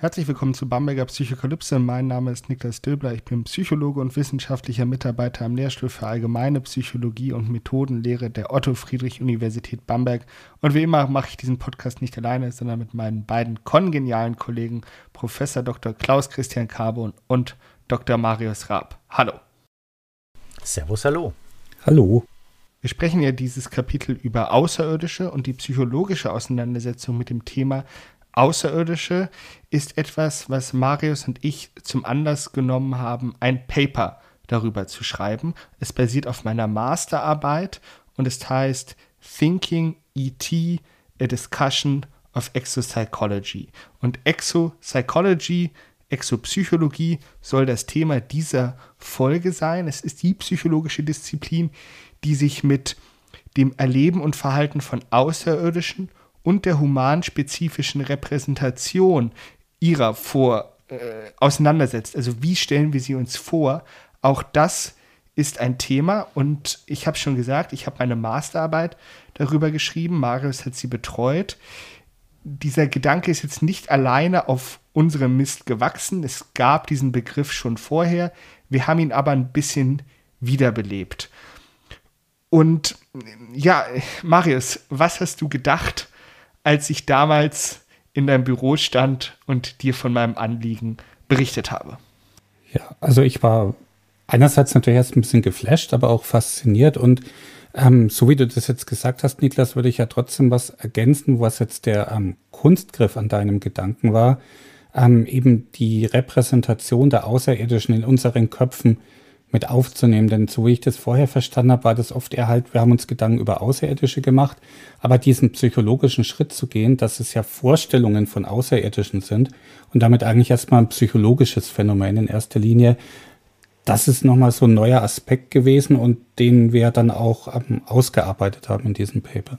Herzlich willkommen zu Bamberger Psychokalypse. Mein Name ist Niklas Döbler. Ich bin Psychologe und wissenschaftlicher Mitarbeiter am Lehrstuhl für Allgemeine Psychologie und Methodenlehre der Otto-Friedrich-Universität Bamberg. Und wie immer mache ich diesen Podcast nicht alleine, sondern mit meinen beiden kongenialen Kollegen, Professor Dr. Klaus Christian Carbon und Dr. Marius Raab. Hallo. Servus, hallo. Hallo. Wir sprechen ja dieses Kapitel über Außerirdische und die psychologische Auseinandersetzung mit dem Thema Außerirdische ist etwas, was Marius und ich zum Anlass genommen haben, ein Paper darüber zu schreiben. Es basiert auf meiner Masterarbeit und es heißt Thinking ET, a Discussion of Exopsychology. Und Exopsychology, Exopsychologie soll das Thema dieser Folge sein. Es ist die psychologische Disziplin, die sich mit dem Erleben und Verhalten von Außerirdischen und der humanspezifischen Repräsentation ihrer vor äh, auseinandersetzt. Also wie stellen wir sie uns vor? Auch das ist ein Thema und ich habe schon gesagt, ich habe meine Masterarbeit darüber geschrieben. Marius hat sie betreut. Dieser Gedanke ist jetzt nicht alleine auf unserem Mist gewachsen. Es gab diesen Begriff schon vorher. Wir haben ihn aber ein bisschen wiederbelebt. Und ja, Marius, was hast du gedacht, als ich damals in deinem Büro stand und dir von meinem Anliegen berichtet habe. Ja, also ich war einerseits natürlich erst ein bisschen geflasht, aber auch fasziniert und ähm, so wie du das jetzt gesagt hast, Niklas, würde ich ja trotzdem was ergänzen, was jetzt der ähm, Kunstgriff an deinem Gedanken war. Ähm, eben die Repräsentation der Außerirdischen in unseren Köpfen mit aufzunehmen. Denn so wie ich das vorher verstanden habe, war das oft eher halt, wir haben uns Gedanken über Außerirdische gemacht, aber diesen psychologischen Schritt zu gehen, dass es ja Vorstellungen von Außerirdischen sind und damit eigentlich erstmal ein psychologisches Phänomen in erster Linie, das ist nochmal so ein neuer Aspekt gewesen und den wir dann auch ähm, ausgearbeitet haben in diesem Paper.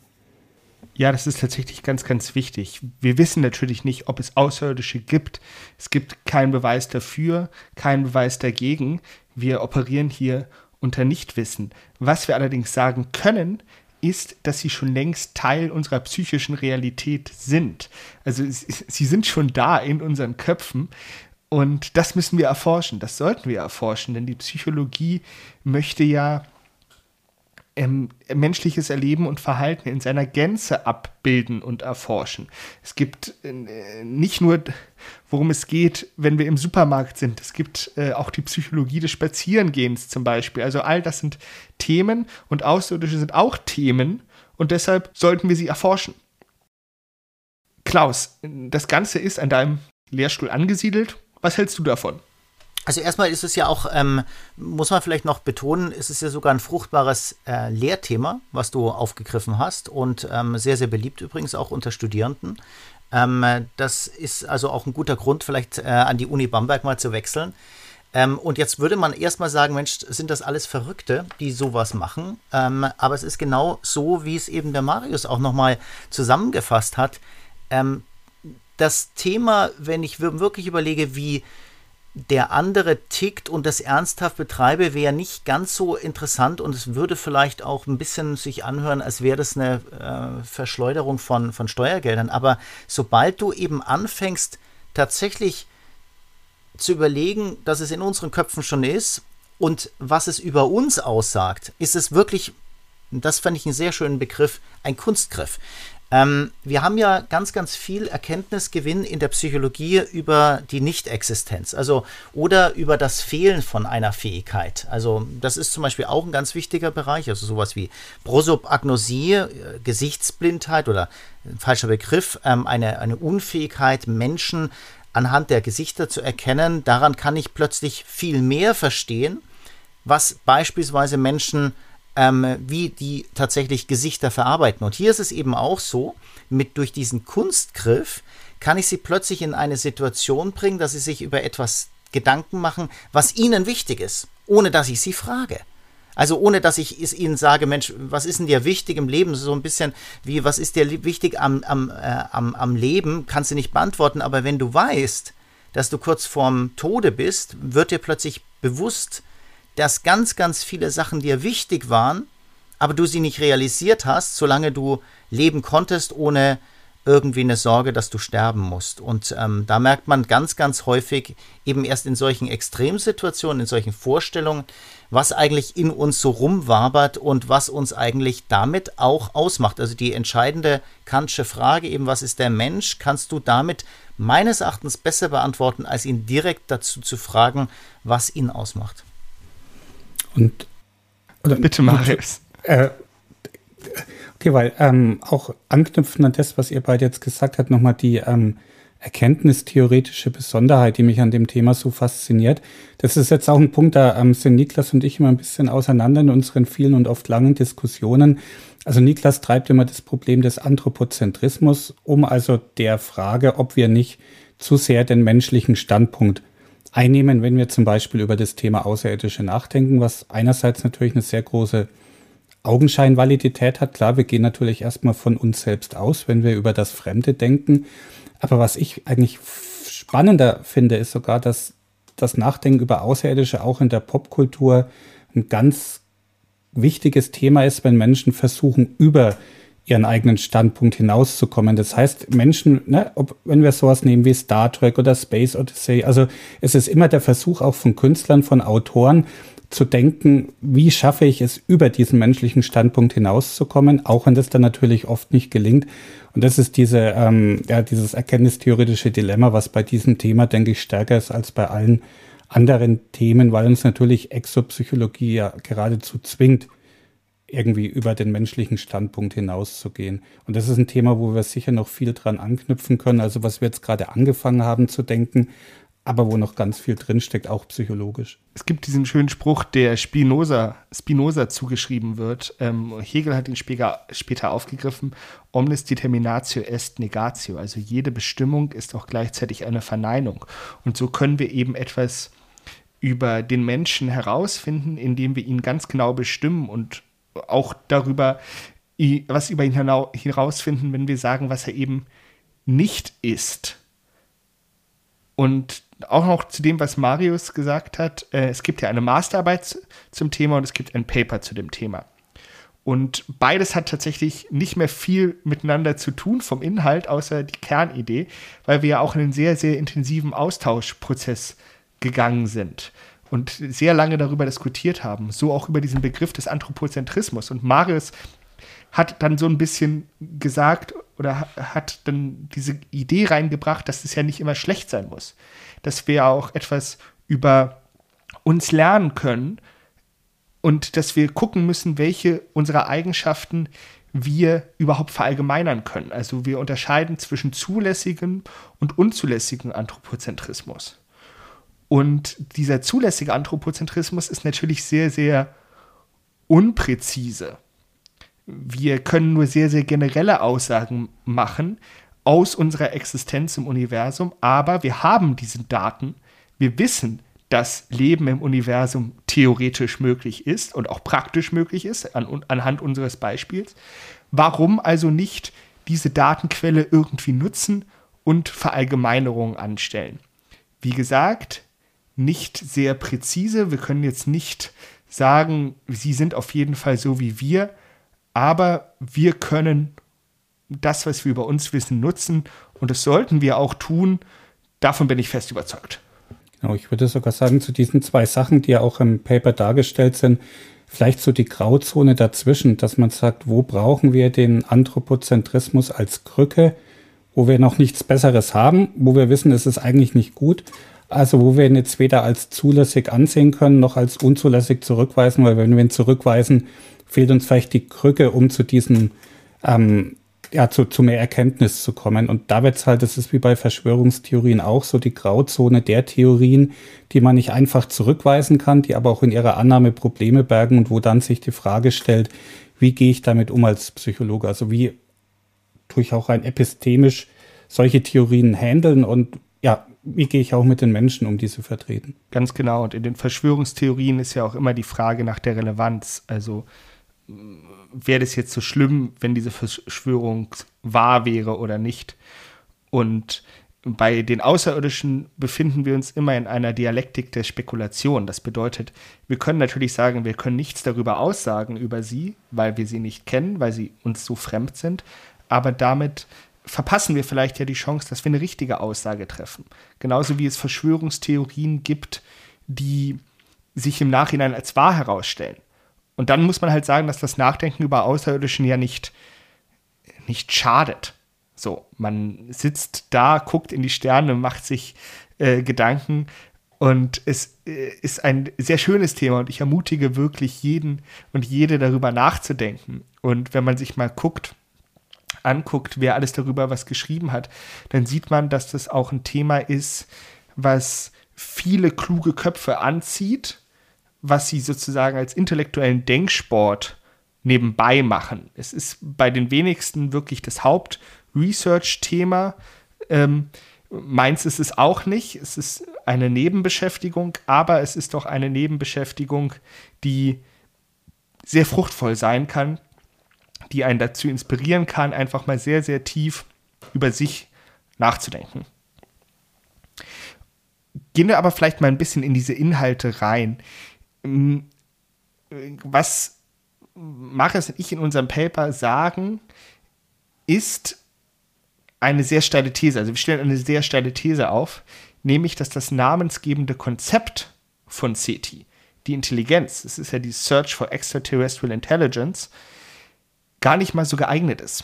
Ja, das ist tatsächlich ganz, ganz wichtig. Wir wissen natürlich nicht, ob es Außerirdische gibt. Es gibt keinen Beweis dafür, keinen Beweis dagegen. Wir operieren hier unter Nichtwissen. Was wir allerdings sagen können, ist, dass sie schon längst Teil unserer psychischen Realität sind. Also sie sind schon da in unseren Köpfen. Und das müssen wir erforschen, das sollten wir erforschen, denn die Psychologie möchte ja ähm, menschliches Erleben und Verhalten in seiner Gänze abbilden und erforschen. Es gibt äh, nicht nur, worum es geht, wenn wir im Supermarkt sind, es gibt äh, auch die Psychologie des Spazierengehens zum Beispiel. Also all das sind Themen und Außerirdische sind auch Themen und deshalb sollten wir sie erforschen. Klaus, das Ganze ist an deinem Lehrstuhl angesiedelt. Was hältst du davon? Also erstmal ist es ja auch, ähm, muss man vielleicht noch betonen, ist es ja sogar ein fruchtbares äh, Lehrthema, was du aufgegriffen hast und ähm, sehr, sehr beliebt übrigens auch unter Studierenden. Ähm, das ist also auch ein guter Grund, vielleicht äh, an die Uni Bamberg mal zu wechseln. Ähm, und jetzt würde man erstmal sagen, Mensch, sind das alles Verrückte, die sowas machen? Ähm, aber es ist genau so, wie es eben der Marius auch nochmal zusammengefasst hat. Ähm, das Thema, wenn ich wirklich überlege, wie der andere tickt und das ernsthaft betreibe, wäre nicht ganz so interessant und es würde vielleicht auch ein bisschen sich anhören, als wäre das eine äh, Verschleuderung von, von Steuergeldern. Aber sobald du eben anfängst, tatsächlich zu überlegen, dass es in unseren Köpfen schon ist und was es über uns aussagt, ist es wirklich, das fand ich einen sehr schönen Begriff, ein Kunstgriff. Ähm, wir haben ja ganz, ganz viel Erkenntnisgewinn in der Psychologie über die Nichtexistenz, also oder über das Fehlen von einer Fähigkeit. Also das ist zum Beispiel auch ein ganz wichtiger Bereich, also sowas wie Prosopagnosie, äh, Gesichtsblindheit oder ein falscher Begriff, ähm, eine, eine Unfähigkeit, Menschen anhand der Gesichter zu erkennen. Daran kann ich plötzlich viel mehr verstehen, was beispielsweise Menschen ähm, wie die tatsächlich Gesichter verarbeiten. Und hier ist es eben auch so, mit durch diesen Kunstgriff kann ich sie plötzlich in eine Situation bringen, dass sie sich über etwas Gedanken machen, was ihnen wichtig ist, ohne dass ich sie frage. Also ohne, dass ich es ihnen sage, Mensch, was ist denn dir wichtig im Leben? So ein bisschen wie, was ist dir wichtig am, am, äh, am, am Leben? Kannst du nicht beantworten. Aber wenn du weißt, dass du kurz vorm Tode bist, wird dir plötzlich bewusst, dass ganz, ganz viele Sachen dir wichtig waren, aber du sie nicht realisiert hast, solange du leben konntest, ohne irgendwie eine Sorge, dass du sterben musst. Und ähm, da merkt man ganz, ganz häufig eben erst in solchen Extremsituationen, in solchen Vorstellungen, was eigentlich in uns so rumwabert und was uns eigentlich damit auch ausmacht. Also die entscheidende Kantsche Frage eben, was ist der Mensch, kannst du damit meines Erachtens besser beantworten, als ihn direkt dazu zu fragen, was ihn ausmacht. Und oder, bitte Marius. Äh, Okay, weil ähm, auch anknüpfen an das, was ihr beide jetzt gesagt habt, nochmal die ähm, erkenntnistheoretische Besonderheit, die mich an dem Thema so fasziniert. Das ist jetzt auch ein Punkt, da ähm, sind Niklas und ich immer ein bisschen auseinander in unseren vielen und oft langen Diskussionen. Also Niklas treibt immer das Problem des Anthropozentrismus um, also der Frage, ob wir nicht zu sehr den menschlichen Standpunkt einnehmen, wenn wir zum Beispiel über das Thema Außerirdische nachdenken, was einerseits natürlich eine sehr große Augenscheinvalidität hat. Klar, wir gehen natürlich erstmal von uns selbst aus, wenn wir über das Fremde denken. Aber was ich eigentlich spannender finde, ist sogar, dass das Nachdenken über Außerirdische auch in der Popkultur ein ganz wichtiges Thema ist, wenn Menschen versuchen, über ihren eigenen Standpunkt hinauszukommen. Das heißt, Menschen, ne, ob, wenn wir sowas nehmen wie Star Trek oder Space Odyssey, also es ist immer der Versuch auch von Künstlern, von Autoren, zu denken, wie schaffe ich es, über diesen menschlichen Standpunkt hinauszukommen, auch wenn das dann natürlich oft nicht gelingt. Und das ist diese, ähm, ja, dieses erkenntnistheoretische Dilemma, was bei diesem Thema, denke ich, stärker ist als bei allen anderen Themen, weil uns natürlich Exopsychologie ja geradezu zwingt, irgendwie über den menschlichen Standpunkt hinauszugehen. Und das ist ein Thema, wo wir sicher noch viel dran anknüpfen können. Also was wir jetzt gerade angefangen haben zu denken, aber wo noch ganz viel drinsteckt, auch psychologisch. Es gibt diesen schönen Spruch, der Spinoza, Spinoza zugeschrieben wird. Ähm, Hegel hat ihn später, später aufgegriffen. Omnis determinatio est negatio. Also jede Bestimmung ist auch gleichzeitig eine Verneinung. Und so können wir eben etwas über den Menschen herausfinden, indem wir ihn ganz genau bestimmen und auch darüber, was über ihn herausfinden, wenn wir sagen, was er eben nicht ist. Und auch noch zu dem, was Marius gesagt hat, äh, es gibt ja eine Masterarbeit zum Thema und es gibt ein Paper zu dem Thema. Und beides hat tatsächlich nicht mehr viel miteinander zu tun vom Inhalt, außer die Kernidee, weil wir ja auch in einen sehr, sehr intensiven Austauschprozess gegangen sind und sehr lange darüber diskutiert haben. So auch über diesen Begriff des Anthropozentrismus. Und Marius hat dann so ein bisschen gesagt oder hat dann diese Idee reingebracht, dass es ja nicht immer schlecht sein muss dass wir auch etwas über uns lernen können und dass wir gucken müssen, welche unserer Eigenschaften wir überhaupt verallgemeinern können. Also wir unterscheiden zwischen zulässigem und unzulässigem Anthropozentrismus. Und dieser zulässige Anthropozentrismus ist natürlich sehr, sehr unpräzise. Wir können nur sehr, sehr generelle Aussagen machen, aus unserer Existenz im Universum, aber wir haben diese Daten, wir wissen, dass Leben im Universum theoretisch möglich ist und auch praktisch möglich ist, an, anhand unseres Beispiels. Warum also nicht diese Datenquelle irgendwie nutzen und Verallgemeinerungen anstellen? Wie gesagt, nicht sehr präzise. Wir können jetzt nicht sagen, sie sind auf jeden Fall so wie wir, aber wir können das, was wir über uns wissen, nutzen. Und das sollten wir auch tun. Davon bin ich fest überzeugt. Genau, ich würde sogar sagen, zu diesen zwei Sachen, die ja auch im Paper dargestellt sind, vielleicht so die Grauzone dazwischen, dass man sagt, wo brauchen wir den Anthropozentrismus als Krücke, wo wir noch nichts Besseres haben, wo wir wissen, es ist eigentlich nicht gut. Also wo wir ihn jetzt weder als zulässig ansehen können, noch als unzulässig zurückweisen, weil wenn wir ihn zurückweisen, fehlt uns vielleicht die Krücke, um zu diesen ähm, ja, zu, zu mehr Erkenntnis zu kommen. Und da wird es halt, das ist wie bei Verschwörungstheorien auch so die Grauzone der Theorien, die man nicht einfach zurückweisen kann, die aber auch in ihrer Annahme Probleme bergen und wo dann sich die Frage stellt, wie gehe ich damit um als Psychologe? Also wie tue ich auch rein epistemisch solche Theorien handeln und wie gehe ich auch mit den Menschen um, die sie vertreten. Ganz genau. Und in den Verschwörungstheorien ist ja auch immer die Frage nach der Relevanz. Also wäre das jetzt so schlimm, wenn diese Verschwörung wahr wäre oder nicht? Und bei den Außerirdischen befinden wir uns immer in einer Dialektik der Spekulation. Das bedeutet, wir können natürlich sagen, wir können nichts darüber aussagen über sie, weil wir sie nicht kennen, weil sie uns so fremd sind. Aber damit verpassen wir vielleicht ja die Chance, dass wir eine richtige Aussage treffen. Genauso wie es Verschwörungstheorien gibt, die sich im Nachhinein als wahr herausstellen. Und dann muss man halt sagen, dass das Nachdenken über Außerirdischen ja nicht, nicht schadet. So, man sitzt da, guckt in die Sterne, macht sich äh, Gedanken und es äh, ist ein sehr schönes Thema und ich ermutige wirklich jeden und jede darüber nachzudenken. Und wenn man sich mal guckt, anguckt, wer alles darüber was geschrieben hat, dann sieht man, dass das auch ein Thema ist, was viele kluge Köpfe anzieht, was sie sozusagen als intellektuellen Denksport nebenbei machen. Es ist bei den wenigsten wirklich das Haupt- Research-Thema. Ähm, meins ist es auch nicht. Es ist eine Nebenbeschäftigung, aber es ist doch eine Nebenbeschäftigung, die sehr fruchtvoll sein kann, die einen dazu inspirieren kann, einfach mal sehr, sehr tief über sich nachzudenken. Gehen wir aber vielleicht mal ein bisschen in diese Inhalte rein. Ähm, was Marius und ich in unserem Paper sagen, ist, eine sehr steile These. Also wir stellen eine sehr steile These auf, nämlich, dass das namensgebende Konzept von SETI, die Intelligenz, es ist ja die Search for Extraterrestrial Intelligence, gar nicht mal so geeignet ist.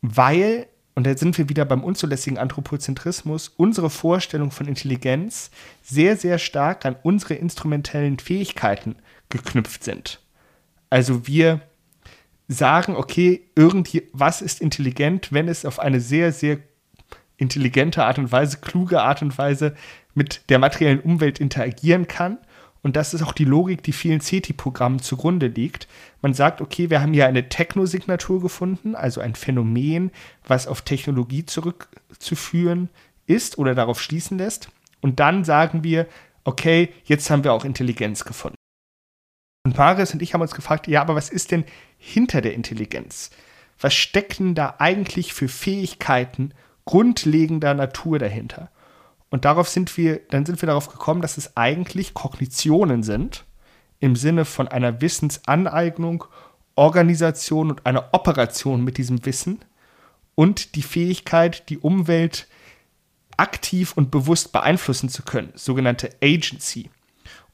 Weil, und da sind wir wieder beim unzulässigen Anthropozentrismus, unsere Vorstellung von Intelligenz sehr, sehr stark an unsere instrumentellen Fähigkeiten geknüpft sind. Also wir sagen, okay, irgendwas ist intelligent, wenn es auf eine sehr, sehr intelligente Art und Weise, kluge Art und Weise mit der materiellen Umwelt interagieren kann. Und das ist auch die Logik, die vielen CETI-Programmen zugrunde liegt. Man sagt, okay, wir haben hier eine Technosignatur gefunden, also ein Phänomen, was auf Technologie zurückzuführen ist oder darauf schließen lässt. Und dann sagen wir, okay, jetzt haben wir auch Intelligenz gefunden. Und Marius und ich haben uns gefragt, ja, aber was ist denn hinter der Intelligenz? Was stecken da eigentlich für Fähigkeiten grundlegender Natur dahinter? Und darauf sind wir, dann sind wir darauf gekommen, dass es eigentlich Kognitionen sind, im Sinne von einer Wissensaneignung, Organisation und einer Operation mit diesem Wissen und die Fähigkeit, die Umwelt aktiv und bewusst beeinflussen zu können, sogenannte Agency.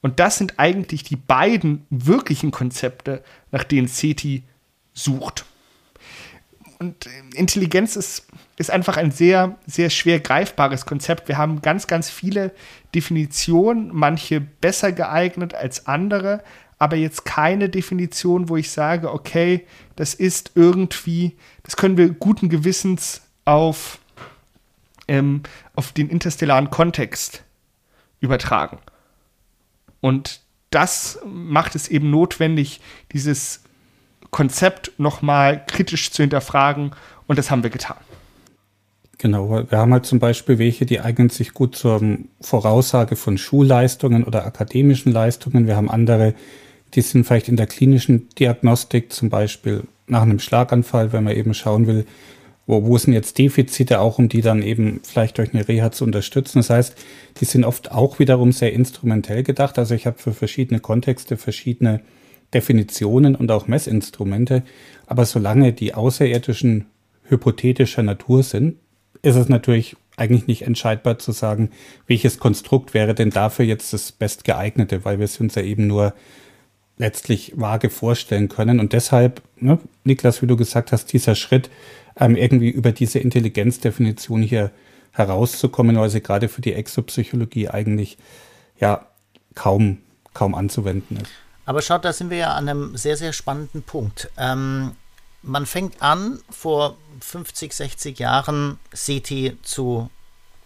Und das sind eigentlich die beiden wirklichen Konzepte, nach denen SETI sucht. Und Intelligenz ist, ist einfach ein sehr, sehr schwer greifbares Konzept. Wir haben ganz, ganz viele Definitionen, manche besser geeignet als andere, aber jetzt keine Definition, wo ich sage, okay, das ist irgendwie, das können wir guten Gewissens auf, ähm, auf den interstellaren Kontext übertragen. Und das macht es eben notwendig, dieses Konzept nochmal kritisch zu hinterfragen. Und das haben wir getan. Genau, wir haben halt zum Beispiel welche, die eignen sich gut zur Voraussage von Schulleistungen oder akademischen Leistungen. Wir haben andere, die sind vielleicht in der klinischen Diagnostik, zum Beispiel nach einem Schlaganfall, wenn man eben schauen will, wo, wo sind jetzt Defizite, auch um die dann eben vielleicht durch eine Reha zu unterstützen. Das heißt, die sind oft auch wiederum sehr instrumentell gedacht. Also ich habe für verschiedene Kontexte verschiedene Definitionen und auch Messinstrumente. Aber solange die Außerirdischen hypothetischer Natur sind, ist es natürlich eigentlich nicht entscheidbar zu sagen, welches Konstrukt wäre denn dafür jetzt das bestgeeignete, weil wir es uns ja eben nur letztlich vage vorstellen können. Und deshalb, ne, Niklas, wie du gesagt hast, dieser Schritt, ähm, irgendwie über diese Intelligenzdefinition hier herauszukommen, weil sie gerade für die Exopsychologie eigentlich ja kaum, kaum anzuwenden ist. Aber schaut, da sind wir ja an einem sehr, sehr spannenden Punkt. Ähm, man fängt an, vor 50, 60 Jahren SETI zu,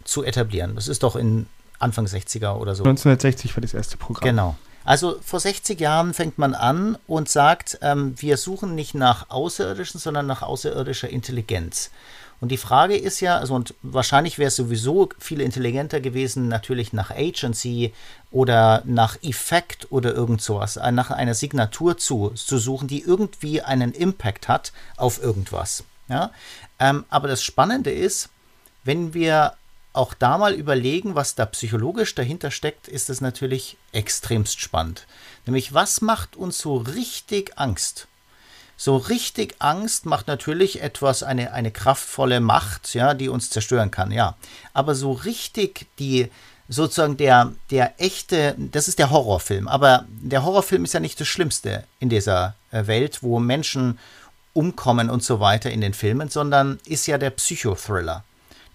zu etablieren. Das ist doch in Anfang 60er oder so. 1960 war das erste Programm. Genau. Also vor 60 Jahren fängt man an und sagt, ähm, wir suchen nicht nach Außerirdischen, sondern nach außerirdischer Intelligenz. Und die Frage ist ja, also und wahrscheinlich wäre es sowieso viel intelligenter gewesen, natürlich nach Agency oder nach Effekt oder irgend sowas, äh, nach einer Signatur zu, zu suchen, die irgendwie einen Impact hat auf irgendwas. Ja? Ähm, aber das Spannende ist, wenn wir auch da mal überlegen, was da psychologisch dahinter steckt, ist es natürlich extremst spannend. Nämlich, was macht uns so richtig Angst? So richtig Angst macht natürlich etwas, eine, eine kraftvolle Macht, ja, die uns zerstören kann, ja. Aber so richtig die, sozusagen der, der echte, das ist der Horrorfilm, aber der Horrorfilm ist ja nicht das Schlimmste in dieser äh, Welt, wo Menschen umkommen und so weiter in den Filmen, sondern ist ja der Psychothriller.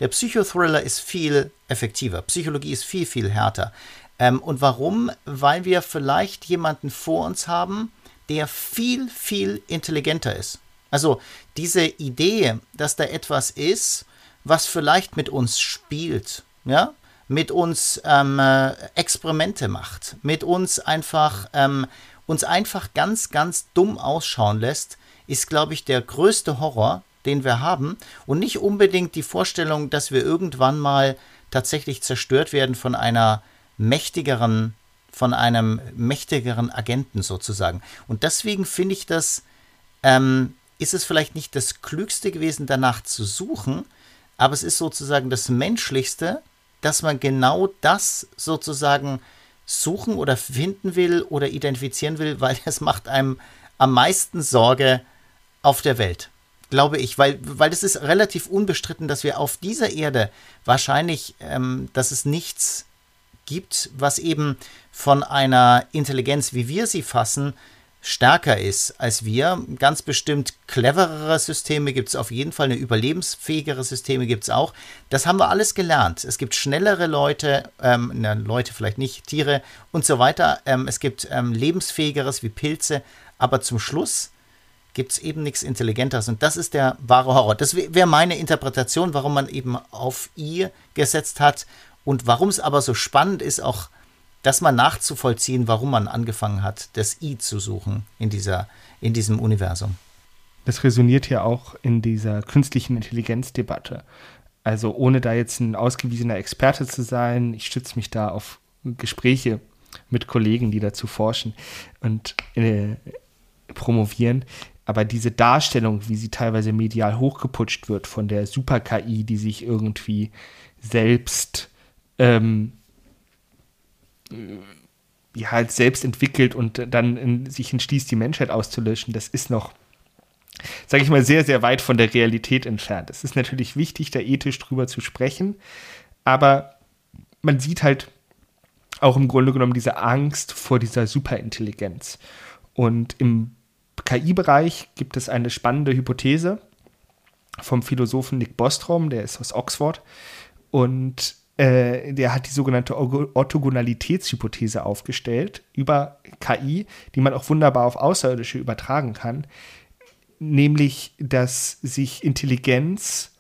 Der Psychothriller ist viel effektiver. Psychologie ist viel, viel härter. Ähm, und warum? Weil wir vielleicht jemanden vor uns haben, der viel, viel intelligenter ist. Also diese Idee, dass da etwas ist, was vielleicht mit uns spielt, ja, mit uns ähm, äh, Experimente macht, mit uns einfach, ähm, uns einfach ganz, ganz dumm ausschauen lässt, ist, glaube ich, der größte Horror, den wir haben und nicht unbedingt die Vorstellung, dass wir irgendwann mal tatsächlich zerstört werden von einer mächtigeren, von einem mächtigeren Agenten sozusagen. Und deswegen finde ich das, ähm, ist es vielleicht nicht das Klügste gewesen, danach zu suchen, aber es ist sozusagen das Menschlichste, dass man genau das sozusagen suchen oder finden will oder identifizieren will, weil es macht einem am meisten Sorge auf der Welt glaube ich, weil, weil das ist relativ unbestritten, dass wir auf dieser Erde wahrscheinlich, ähm, dass es nichts gibt, was eben von einer Intelligenz, wie wir sie fassen, stärker ist als wir. Ganz bestimmt cleverere Systeme gibt es auf jeden Fall, eine überlebensfähigere Systeme gibt es auch. Das haben wir alles gelernt. Es gibt schnellere Leute, ähm, na, Leute vielleicht nicht, Tiere und so weiter. Ähm, es gibt ähm, lebensfähigeres wie Pilze, aber zum Schluss gibt es eben nichts Intelligentes. Und das ist der wahre Horror. Das wäre meine Interpretation, warum man eben auf I gesetzt hat und warum es aber so spannend ist, auch das mal nachzuvollziehen, warum man angefangen hat, das I zu suchen in, dieser, in diesem Universum. Das resoniert ja auch in dieser künstlichen Intelligenzdebatte. Also ohne da jetzt ein ausgewiesener Experte zu sein, ich stütze mich da auf Gespräche mit Kollegen, die dazu forschen und äh, promovieren. Aber diese Darstellung, wie sie teilweise medial hochgeputscht wird von der Super-KI, die sich irgendwie selbst ähm, ja, halt selbst entwickelt und dann in, sich entschließt, die Menschheit auszulöschen, das ist noch, sage ich mal, sehr, sehr weit von der Realität entfernt. Es ist natürlich wichtig, da ethisch drüber zu sprechen, aber man sieht halt auch im Grunde genommen diese Angst vor dieser Superintelligenz. Und im KI-Bereich gibt es eine spannende Hypothese vom Philosophen Nick Bostrom, der ist aus Oxford. Und äh, der hat die sogenannte Orthogonalitätshypothese aufgestellt über KI, die man auch wunderbar auf Außerirdische übertragen kann. Nämlich, dass sich Intelligenz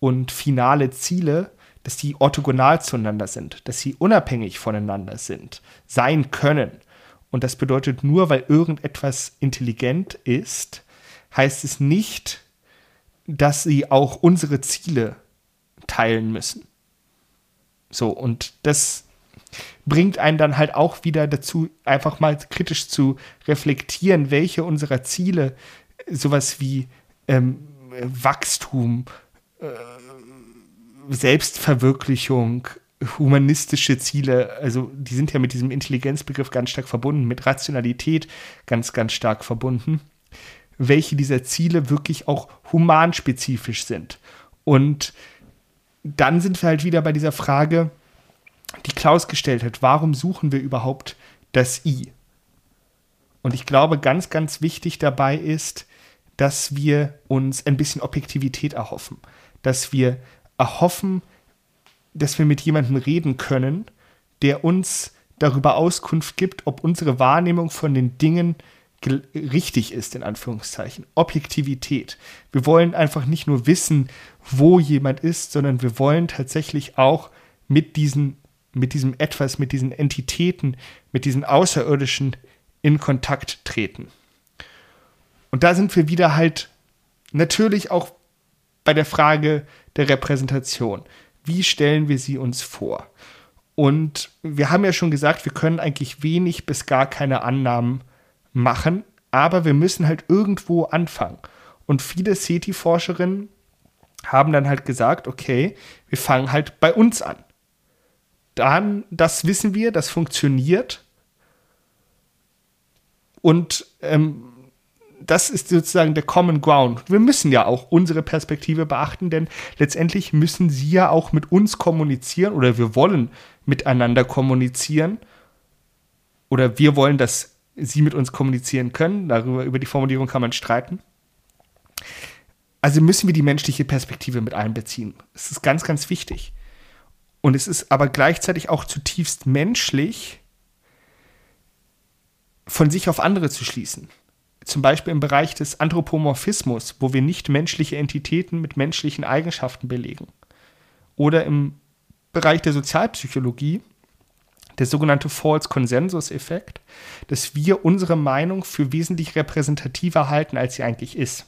und finale Ziele, dass die orthogonal zueinander sind, dass sie unabhängig voneinander sind, sein können. Und das bedeutet, nur weil irgendetwas intelligent ist, heißt es nicht, dass sie auch unsere Ziele teilen müssen. So, und das bringt einen dann halt auch wieder dazu, einfach mal kritisch zu reflektieren, welche unserer Ziele, sowas wie ähm, Wachstum, äh, Selbstverwirklichung, humanistische Ziele, also die sind ja mit diesem Intelligenzbegriff ganz stark verbunden, mit Rationalität ganz, ganz stark verbunden, welche dieser Ziele wirklich auch humanspezifisch sind. Und dann sind wir halt wieder bei dieser Frage, die Klaus gestellt hat, warum suchen wir überhaupt das I? Und ich glaube, ganz, ganz wichtig dabei ist, dass wir uns ein bisschen Objektivität erhoffen, dass wir erhoffen, dass wir mit jemandem reden können, der uns darüber Auskunft gibt, ob unsere Wahrnehmung von den Dingen richtig ist, in Anführungszeichen. Objektivität. Wir wollen einfach nicht nur wissen, wo jemand ist, sondern wir wollen tatsächlich auch mit diesen, mit diesem etwas, mit diesen Entitäten, mit diesen Außerirdischen in Kontakt treten. Und da sind wir wieder halt natürlich auch bei der Frage der Repräsentation. Wie stellen wir sie uns vor? Und wir haben ja schon gesagt, wir können eigentlich wenig bis gar keine Annahmen machen, aber wir müssen halt irgendwo anfangen. Und viele SETI-Forscherinnen haben dann halt gesagt, okay, wir fangen halt bei uns an. Dann, das wissen wir, das funktioniert. Und ähm, das ist sozusagen der Common Ground. Wir müssen ja auch unsere Perspektive beachten, denn letztendlich müssen sie ja auch mit uns kommunizieren oder wir wollen miteinander kommunizieren oder wir wollen, dass sie mit uns kommunizieren können. Darüber, über die Formulierung kann man streiten. Also müssen wir die menschliche Perspektive mit einbeziehen. Das ist ganz, ganz wichtig. Und es ist aber gleichzeitig auch zutiefst menschlich, von sich auf andere zu schließen zum Beispiel im Bereich des Anthropomorphismus, wo wir nicht menschliche Entitäten mit menschlichen Eigenschaften belegen. Oder im Bereich der Sozialpsychologie, der sogenannte False Consensus Effekt, dass wir unsere Meinung für wesentlich repräsentativer halten, als sie eigentlich ist.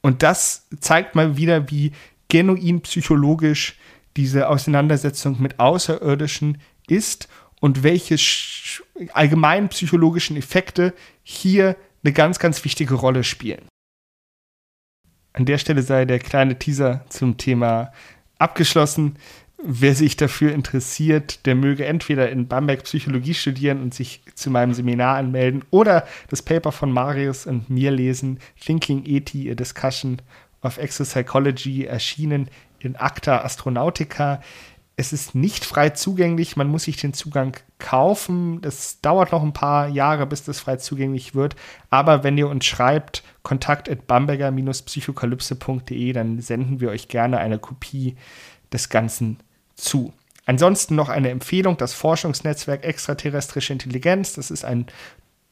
Und das zeigt mal wieder, wie genuin psychologisch diese Auseinandersetzung mit Außerirdischen ist und welche allgemeinen psychologischen Effekte hier eine ganz, ganz wichtige Rolle spielen. An der Stelle sei der kleine Teaser zum Thema abgeschlossen. Wer sich dafür interessiert, der möge entweder in Bamberg Psychologie studieren und sich zu meinem Seminar anmelden oder das Paper von Marius und mir lesen, Thinking ET, a Discussion of Exopsychology, erschienen in Acta Astronautica es ist nicht frei zugänglich, man muss sich den Zugang kaufen. Das dauert noch ein paar Jahre, bis das frei zugänglich wird. Aber wenn ihr uns schreibt, kontakt at bamberger-psychokalypse.de, dann senden wir euch gerne eine Kopie des Ganzen zu. Ansonsten noch eine Empfehlung, das Forschungsnetzwerk Extraterrestrische Intelligenz. Das ist ein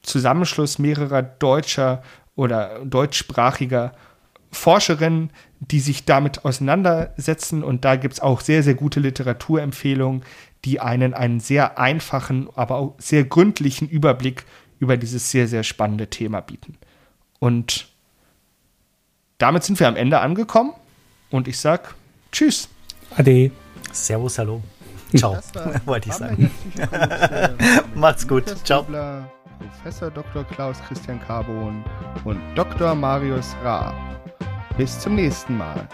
Zusammenschluss mehrerer deutscher oder deutschsprachiger Forscherinnen, die sich damit auseinandersetzen. Und da gibt es auch sehr, sehr gute Literaturempfehlungen, die einen einen sehr einfachen, aber auch sehr gründlichen Überblick über dieses sehr, sehr spannende Thema bieten. Und damit sind wir am Ende angekommen. Und ich sag Tschüss. Ade. Servus, hallo. Ciao, wollte ich sagen. Macht's gut. Ciao. Professor Dr. Klaus Christian Carbon und Dr. Marius Ra. Bis zum nächsten Mal.